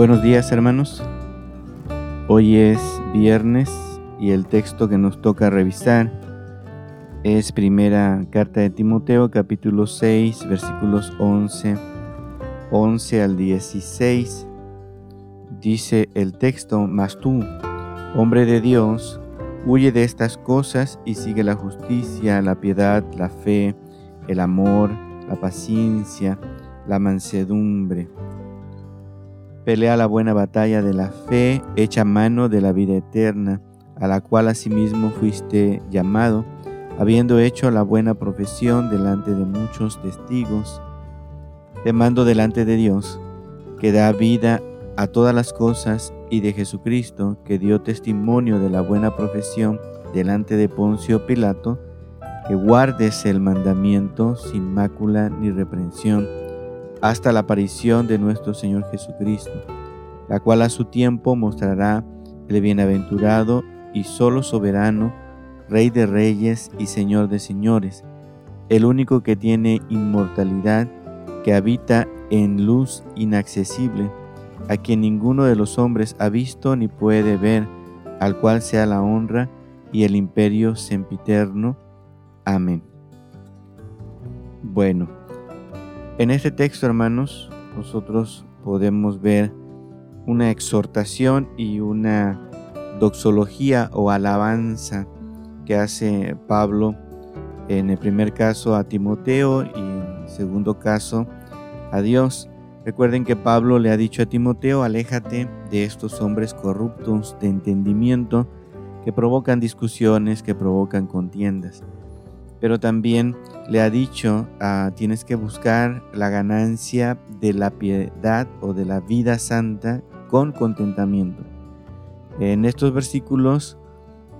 Buenos días hermanos. Hoy es viernes y el texto que nos toca revisar es primera carta de Timoteo capítulo 6 versículos 11, 11 al 16. Dice el texto, mas tú, hombre de Dios, huye de estas cosas y sigue la justicia, la piedad, la fe, el amor, la paciencia, la mansedumbre Pelea la buena batalla de la fe, echa mano de la vida eterna, a la cual asimismo fuiste llamado, habiendo hecho la buena profesión delante de muchos testigos. Te mando delante de Dios, que da vida a todas las cosas, y de Jesucristo, que dio testimonio de la buena profesión delante de Poncio Pilato, que guardes el mandamiento sin mácula ni reprensión hasta la aparición de nuestro Señor Jesucristo, la cual a su tiempo mostrará el bienaventurado y solo soberano, Rey de reyes y Señor de señores, el único que tiene inmortalidad, que habita en luz inaccesible, a quien ninguno de los hombres ha visto ni puede ver, al cual sea la honra y el imperio sempiterno. Amén. Bueno, en este texto, hermanos, nosotros podemos ver una exhortación y una doxología o alabanza que hace Pablo en el primer caso a Timoteo y en el segundo caso a Dios. Recuerden que Pablo le ha dicho a Timoteo, aléjate de estos hombres corruptos de entendimiento que provocan discusiones, que provocan contiendas pero también le ha dicho, ah, tienes que buscar la ganancia de la piedad o de la vida santa con contentamiento. En estos versículos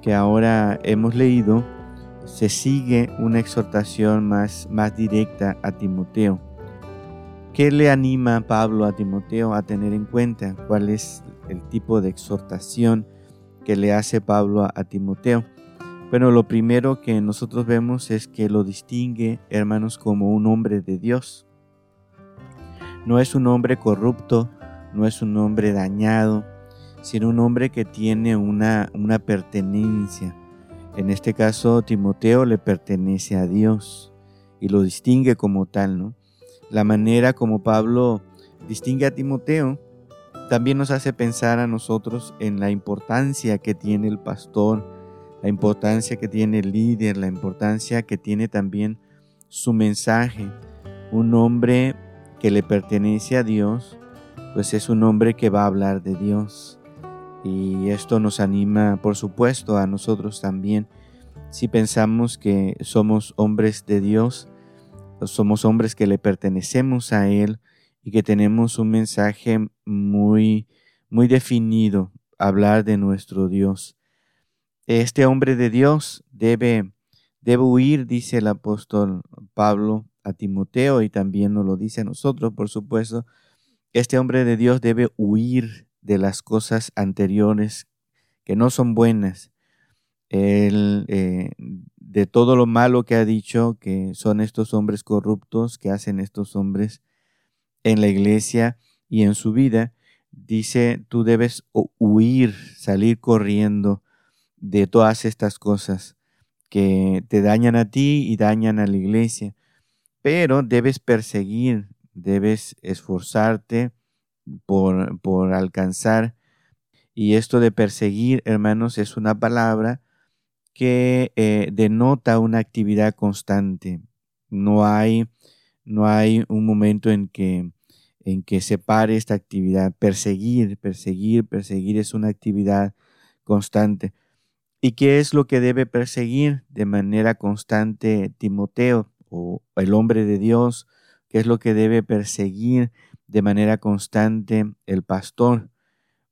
que ahora hemos leído, se sigue una exhortación más, más directa a Timoteo. ¿Qué le anima a Pablo a Timoteo a tener en cuenta? ¿Cuál es el tipo de exhortación que le hace Pablo a Timoteo? Bueno, lo primero que nosotros vemos es que lo distingue, hermanos, como un hombre de Dios. No es un hombre corrupto, no es un hombre dañado, sino un hombre que tiene una, una pertenencia. En este caso, Timoteo le pertenece a Dios y lo distingue como tal, ¿no? La manera como Pablo distingue a Timoteo también nos hace pensar a nosotros en la importancia que tiene el pastor la importancia que tiene el líder, la importancia que tiene también su mensaje. Un hombre que le pertenece a Dios, pues es un hombre que va a hablar de Dios. Y esto nos anima, por supuesto, a nosotros también. Si pensamos que somos hombres de Dios, somos hombres que le pertenecemos a Él y que tenemos un mensaje muy, muy definido, hablar de nuestro Dios. Este hombre de Dios debe, debe huir, dice el apóstol Pablo a Timoteo y también nos lo dice a nosotros, por supuesto. Este hombre de Dios debe huir de las cosas anteriores que no son buenas. Eh, de todo lo malo que ha dicho que son estos hombres corruptos, que hacen estos hombres en la iglesia y en su vida, dice, tú debes huir, salir corriendo de todas estas cosas que te dañan a ti y dañan a la iglesia. Pero debes perseguir, debes esforzarte por, por alcanzar. Y esto de perseguir, hermanos, es una palabra que eh, denota una actividad constante. No hay, no hay un momento en que, en que se pare esta actividad. Perseguir, perseguir, perseguir es una actividad constante. ¿Y qué es lo que debe perseguir de manera constante Timoteo o el hombre de Dios? ¿Qué es lo que debe perseguir de manera constante el pastor?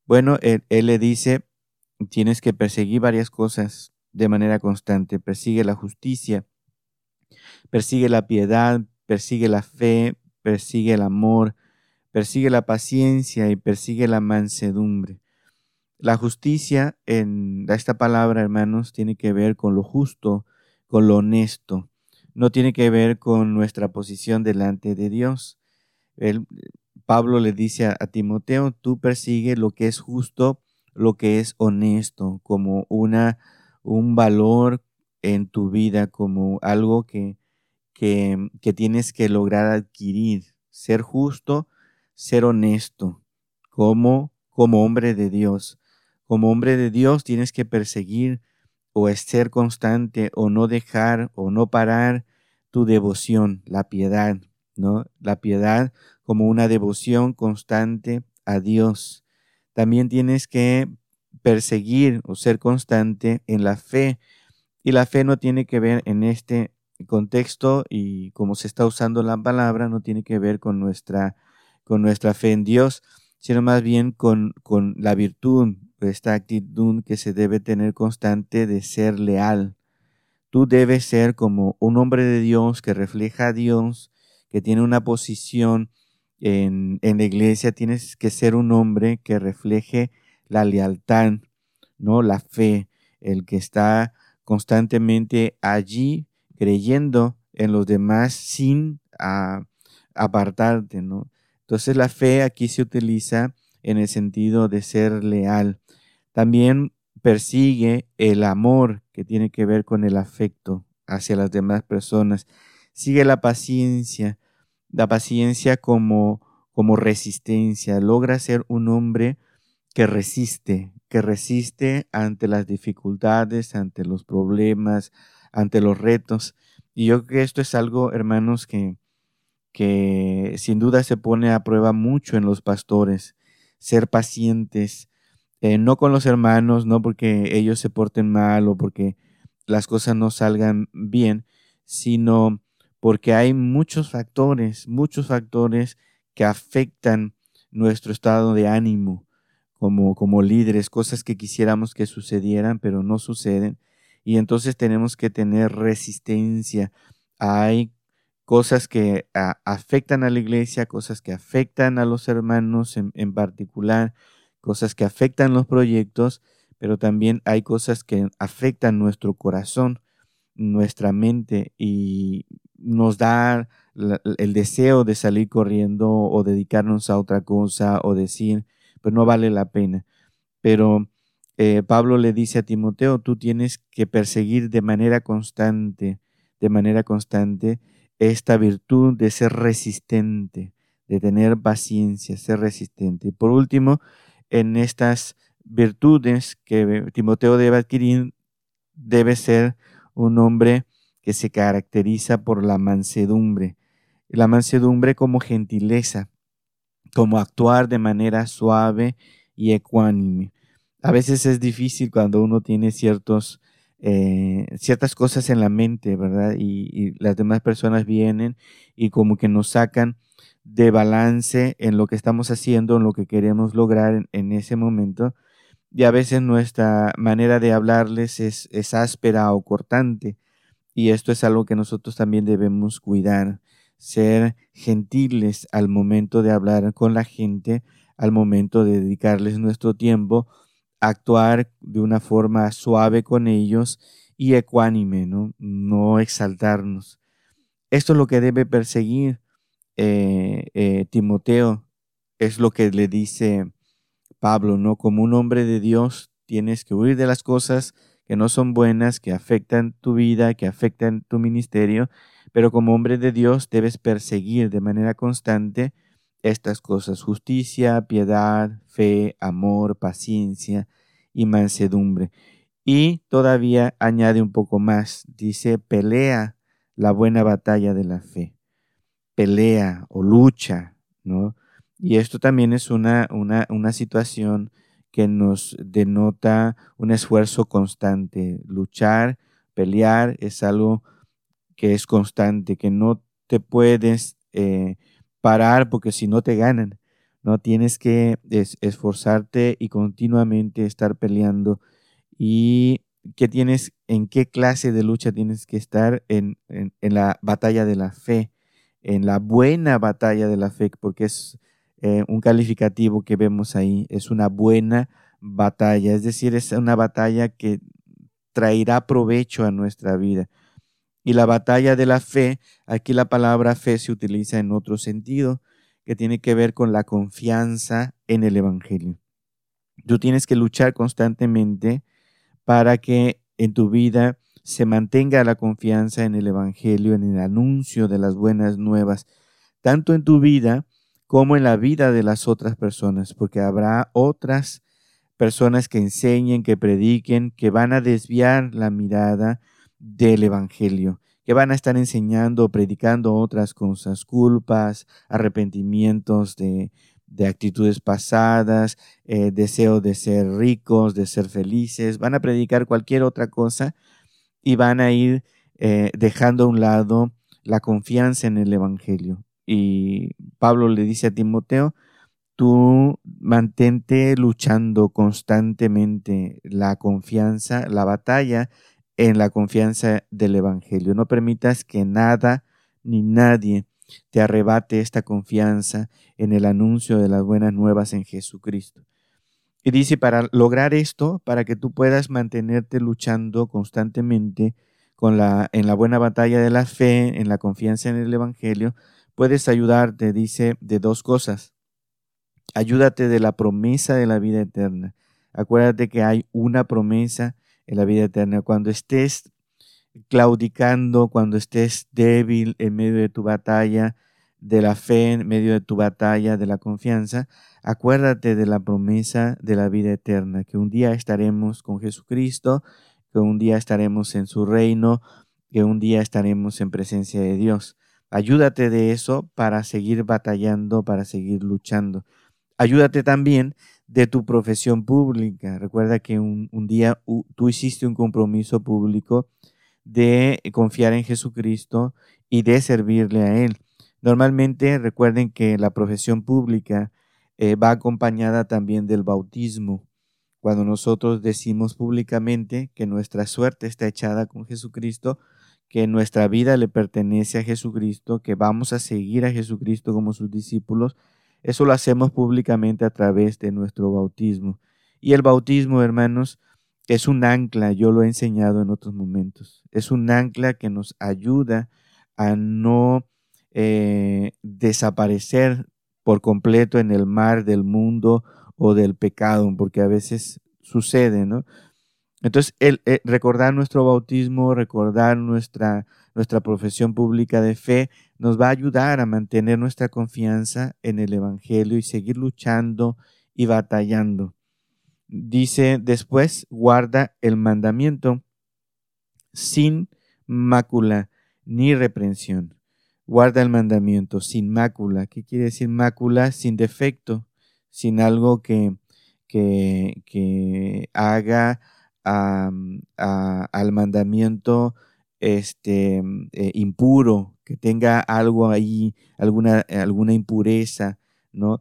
Bueno, él, le dice, tienes que perseguir varias cosas de manera constante. Persigue la justicia, persigue la piedad, persigue la fe, persigue el amor, persigue la paciencia y persigue la mansedumbre. La justicia en esta palabra, hermanos, tiene que ver con lo justo, con lo honesto. No tiene que ver con nuestra posición delante de Dios. Pablo le dice a, Timoteo, tú persigue lo que es justo, lo que es honesto, como una, un valor en tu vida, como algo que, que, que tienes que lograr adquirir, ser justo, ser honesto, como, como hombre de Dios. Como hombre de Dios tienes que perseguir o ser constante o no dejar o no parar tu devoción, la piedad, ¿no? La piedad como una devoción constante a Dios. También tienes que perseguir o ser constante en la fe. Y la fe no tiene que ver en este contexto y como se está usando la palabra, no tiene que ver con nuestra, con nuestra fe en Dios, sino más bien con, con la virtud, esta actitud que se debe tener constante de ser leal. Tú debes ser como un hombre de Dios que refleja a Dios, que tiene una posición en, en la iglesia, tienes que ser un hombre que refleje la lealtad, ¿no? La fe, el que está constantemente allí creyendo en los demás sin ah, apartarte, ¿no? Entonces la fe aquí se utiliza en el sentido de ser leal. También persigue el amor que tiene que ver con el afecto hacia las demás personas. Sigue la paciencia, la paciencia como, como resistencia. Logra ser un hombre que resiste, que resiste ante las dificultades, ante los problemas, ante los retos. Y yo creo que esto es algo, hermanos, que, que sin duda se pone a prueba mucho en los pastores. Ser pacientes, eh, no con los hermanos, no porque ellos se porten mal o porque las cosas no salgan bien, sino porque hay muchos factores, muchos factores que afectan nuestro estado de ánimo como, como líderes, cosas que quisiéramos que sucedieran, pero no suceden. Y entonces tenemos que tener resistencia. Hay cosas que afectan a la iglesia, cosas que afectan a los hermanos en, en particular, cosas que afectan los proyectos, pero también hay cosas que afectan nuestro corazón, nuestra mente y nos da el deseo de salir corriendo o dedicarnos a otra cosa o decir, pues no vale la pena. Pero eh, Pablo le dice a Timoteo, tú tienes que perseguir de manera constante, de manera constante, esta virtud de ser resistente, de tener paciencia, ser resistente. Y por último, en estas virtudes que Timoteo debe adquirir, debe ser un hombre que se caracteriza por la mansedumbre. La mansedumbre como gentileza, como actuar de manera suave y ecuánime. A veces es difícil cuando uno tiene ciertos, eh, ciertas cosas en la mente, ¿verdad? Y, las demás personas vienen y como que nos sacan de balance en lo que estamos haciendo, en lo que queremos lograr en, ese momento. Y a veces nuestra manera de hablarles es, es áspera o cortante. Y esto es algo que nosotros también debemos cuidar, ser gentiles al momento de hablar con la gente, al momento de dedicarles nuestro tiempo, actuar de una forma suave con ellos y ecuánime, ¿no? No exaltarnos. Esto es lo que debe perseguir eh, eh, Timoteo, es lo que le dice Pablo, ¿no? Como un hombre de Dios tienes que huir de las cosas que no son buenas, que afectan tu vida, que afectan tu ministerio, pero como hombre de Dios debes perseguir de manera constante estas cosas, justicia, piedad, fe, amor, paciencia y mansedumbre. Y todavía añade un poco más, dice, pelea la buena batalla de la fe pelea o lucha, ¿no? Y esto también es una, una, una situación que nos denota un esfuerzo constante. Luchar, pelear es algo que es constante, que no te puedes eh, parar porque si no te ganan. No tienes que esforzarte y continuamente estar peleando. Y qué tienes, en qué clase de lucha tienes que estar en, en, la batalla de la fe en la buena batalla de la fe, porque es eh, un calificativo que vemos ahí, es una buena batalla, es decir, es una batalla que traerá provecho a nuestra vida. Y la batalla de la fe, aquí la palabra fe se utiliza en otro sentido, que tiene que ver con la confianza en el Evangelio. Tú tienes que luchar constantemente para que en tu vida se mantenga la confianza en el Evangelio, en el anuncio de las buenas nuevas, tanto en tu vida como en la vida de las otras personas, porque habrá otras personas que enseñen, que prediquen, que van a desviar la mirada del Evangelio, que van a estar enseñando predicando otras cosas, culpas, arrepentimientos de, de actitudes pasadas, eh, deseo de ser ricos, de ser felices, van a predicar cualquier otra cosa y van a ir eh, dejando a un lado la confianza en el Evangelio. Y Pablo le dice a Timoteo, tú mantente luchando constantemente la confianza, la batalla en la confianza del Evangelio. No permitas que nada ni nadie te arrebate esta confianza en el anuncio de las buenas nuevas en Jesucristo. Y dice, para lograr esto, para que tú puedas mantenerte luchando constantemente con la, en la buena batalla de la fe, en la confianza en el Evangelio, puedes ayudarte, dice, de dos cosas. Ayúdate de la promesa de la vida eterna. Acuérdate que hay una promesa en la vida eterna. Cuando estés claudicando, cuando estés débil en medio de tu batalla de la fe, en medio de tu batalla de la confianza, acuérdate de la promesa de la vida eterna, que un día estaremos con Jesucristo, que un día estaremos en su reino, que un día estaremos en presencia de Dios. Ayúdate de eso para seguir batallando, para seguir luchando. Ayúdate también de tu profesión pública. Recuerda que un, día tú hiciste un compromiso público de confiar en Jesucristo y de servirle a Él. Normalmente recuerden que la profesión pública eh, va acompañada también del bautismo. Cuando nosotros decimos públicamente que nuestra suerte está echada con Jesucristo, que nuestra vida le pertenece a Jesucristo, que vamos a seguir a Jesucristo como sus discípulos, eso lo hacemos públicamente a través de nuestro bautismo. Y el bautismo, hermanos, es un ancla, yo lo he enseñado en otros momentos, es un ancla que nos ayuda a no eh, desaparecer por completo en el mar del mundo o del pecado, porque a veces sucede, ¿no? Entonces, eh, recordar nuestro bautismo, recordar nuestra, nuestra profesión pública de fe, nos va a ayudar a mantener nuestra confianza en el Evangelio y seguir luchando y batallando. Dice después, guarda el mandamiento sin mácula ni reprensión. Guarda el mandamiento sin mácula. ¿Qué quiere decir mácula? Sin defecto, sin algo que, que, que haga al mandamiento este, eh, impuro, que tenga algo ahí, alguna, alguna impureza, ¿no?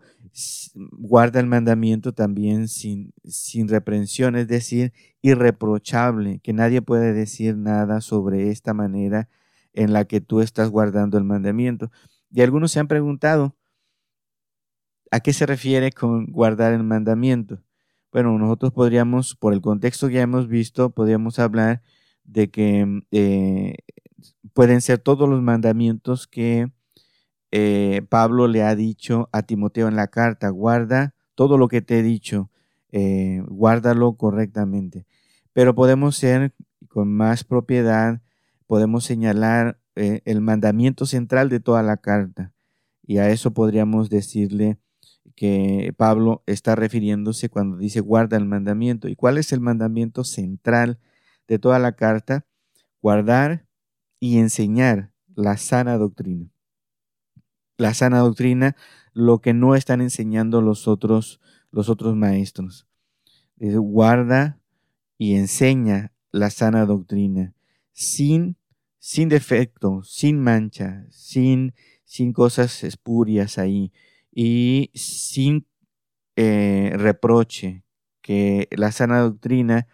guarda el mandamiento también sin, sin reprensión, es decir, irreprochable, que nadie puede decir nada sobre esta manera en la que tú estás guardando el mandamiento. Y algunos se han preguntado, ¿a qué se refiere con guardar el mandamiento? Bueno, nosotros podríamos, por el contexto que ya hemos visto, podríamos hablar de que eh, pueden ser todos los mandamientos que eh, Pablo le ha dicho a Timoteo en la carta, guarda todo lo que te he dicho, eh, guárdalo correctamente. Pero podemos ser con más propiedad, podemos señalar eh, el mandamiento central de toda la carta. Y a eso podríamos decirle que Pablo está refiriéndose cuando dice guarda el mandamiento. ¿Y cuál es el mandamiento central de toda la carta? Guardar y enseñar la sana doctrina la sana doctrina, lo que no están enseñando los otros, los otros maestros. guarda y enseña la sana doctrina sin, sin defecto, sin mancha, sin, sin cosas espurias ahí y sin eh, reproche, que la sana doctrina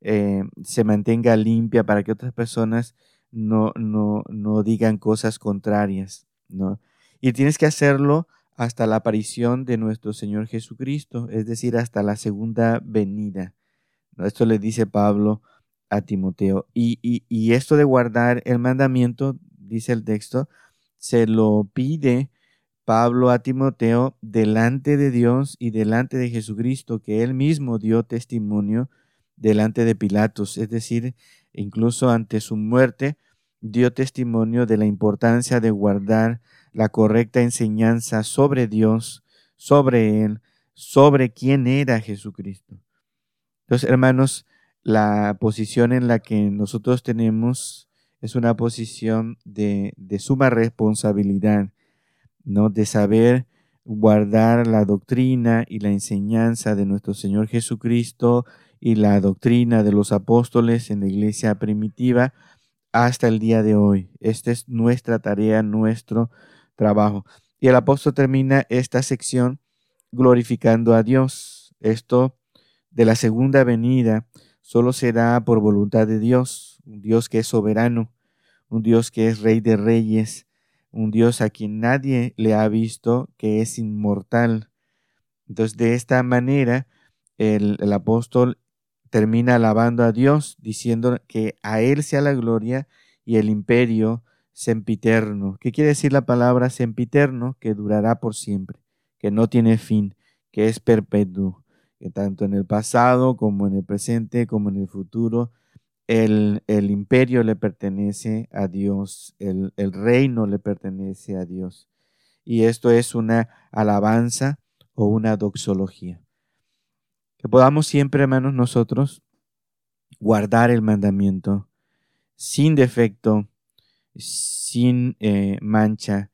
eh, se mantenga limpia para que otras personas no, no, no digan cosas contrarias, ¿no? Y tienes que hacerlo hasta la aparición de nuestro Señor Jesucristo, es decir, hasta la segunda venida. Esto le dice Pablo a Timoteo. Y, y, esto de guardar el mandamiento, dice el texto, se lo pide Pablo a Timoteo delante de Dios y delante de Jesucristo, que él mismo dio testimonio delante de Pilatos, es decir, incluso ante su muerte, dio testimonio de la importancia de guardar la correcta enseñanza sobre Dios, sobre Él, sobre quién era Jesucristo. Entonces, hermanos, la posición en la que nosotros tenemos es una posición de, de suma responsabilidad, ¿no? De saber guardar la doctrina y la enseñanza de nuestro Señor Jesucristo y la doctrina de los apóstoles en la iglesia primitiva hasta el día de hoy. Esta es nuestra tarea, nuestro trabajo. Y el apóstol termina esta sección glorificando a Dios. Esto de la segunda venida solo será por voluntad de Dios, un Dios que es soberano, un Dios que es rey de reyes, un Dios a quien nadie le ha visto, que es inmortal. Entonces, de esta manera, el, el apóstol termina alabando a Dios, diciendo que a Él sea la gloria y el imperio sempiterno. ¿Qué quiere decir la palabra sempiterno? Que durará por siempre, que no tiene fin, que es perpetuo, que tanto en el pasado como en el presente como en el futuro, el, el imperio le pertenece a Dios, el, el reino le pertenece a Dios. Y esto es una alabanza o una doxología. Que podamos siempre, hermanos, nosotros guardar el mandamiento sin defecto, sin eh, mancha,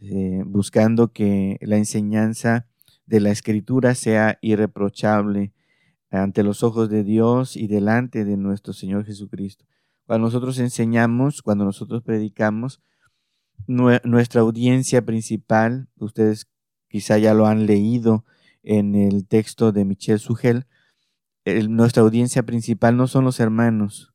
eh, buscando que la enseñanza de la escritura sea irreprochable ante los ojos de Dios y delante de nuestro Señor Jesucristo. Cuando nosotros enseñamos, cuando nosotros predicamos, nuestra audiencia principal, ustedes quizá ya lo han leído en el texto de Michel Sugel, nuestra audiencia principal no son los hermanos,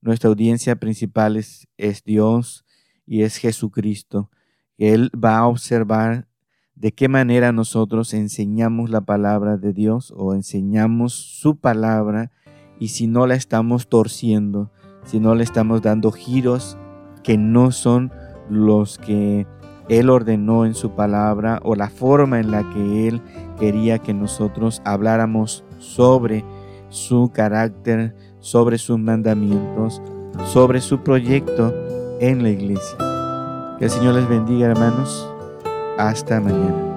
nuestra audiencia principal es, es Dios y es Jesucristo. Él va a observar de qué manera nosotros enseñamos la palabra de Dios o enseñamos su palabra y si no la estamos torciendo, si no le estamos dando giros que no son los que Él ordenó en su palabra o la forma en la que Él quería que nosotros habláramos sobre su carácter, sobre sus mandamientos, sobre su proyecto en la iglesia. Que el Señor les bendiga, hermanos. Hasta mañana.